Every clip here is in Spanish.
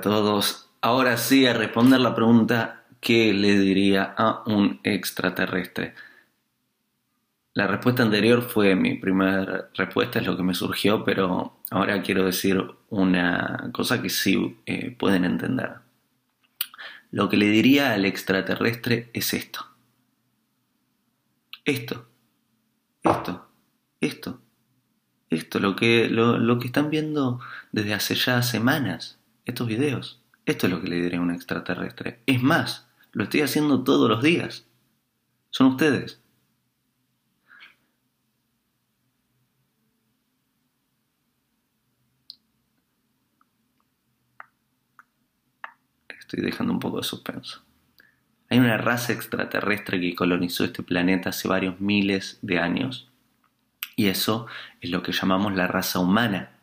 todos. Ahora sí, a responder la pregunta, ¿qué le diría a un extraterrestre? La respuesta anterior fue mi primera respuesta, es lo que me surgió, pero ahora quiero decir una cosa que sí eh, pueden entender. Lo que le diría al extraterrestre es esto. Esto. Esto. Esto. Esto, lo que, lo, lo que están viendo desde hace ya semanas, estos videos. Esto es lo que le diría a un extraterrestre. Es más, lo estoy haciendo todos los días. Son ustedes. Estoy dejando un poco de suspenso. Hay una raza extraterrestre que colonizó este planeta hace varios miles de años. Y eso es lo que llamamos la raza humana.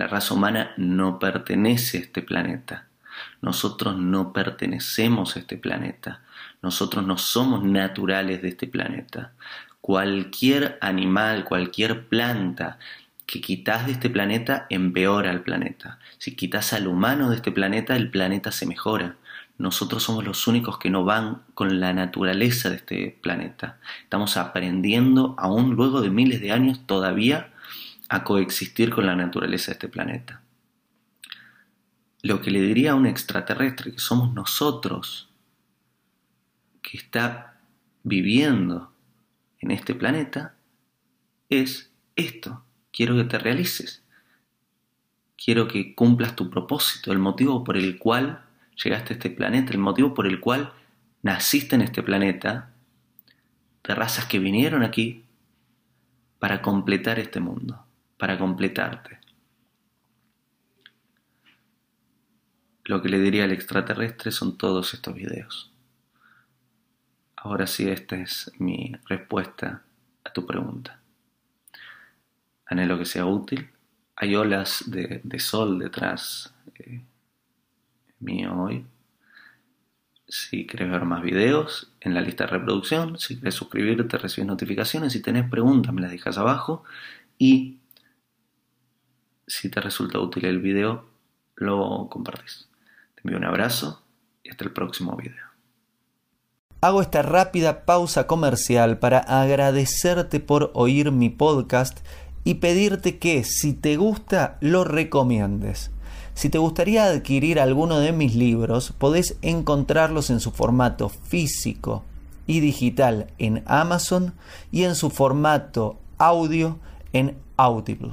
La raza humana no pertenece a este planeta. Nosotros no pertenecemos a este planeta. Nosotros no somos naturales de este planeta. Cualquier animal, cualquier planta que quitas de este planeta empeora al planeta. Si quitas al humano de este planeta, el planeta se mejora. Nosotros somos los únicos que no van con la naturaleza de este planeta. Estamos aprendiendo, aún luego de miles de años, todavía a coexistir con la naturaleza de este planeta. Lo que le diría a un extraterrestre, que somos nosotros, que está viviendo en este planeta, es esto. Quiero que te realices. Quiero que cumplas tu propósito, el motivo por el cual llegaste a este planeta, el motivo por el cual naciste en este planeta, de razas que vinieron aquí para completar este mundo, para completarte. Lo que le diría al extraterrestre son todos estos videos. Ahora sí, esta es mi respuesta a tu pregunta. Anhelo que sea útil. Hay olas de, sol detrás eh, mío hoy. Si quieres ver más videos en la lista de reproducción, si quieres suscribirte, recibes notificaciones. Si tenés preguntas, me las dejas abajo. Y si te resulta útil el video, lo compartís. Te envío un abrazo y hasta el próximo video. Hago esta rápida pausa comercial para agradecerte por oír mi podcast y pedirte que si te gusta lo recomiendes. Si te gustaría adquirir alguno de mis libros, podés encontrarlos en su formato físico y digital en Amazon y en su formato audio en Audible.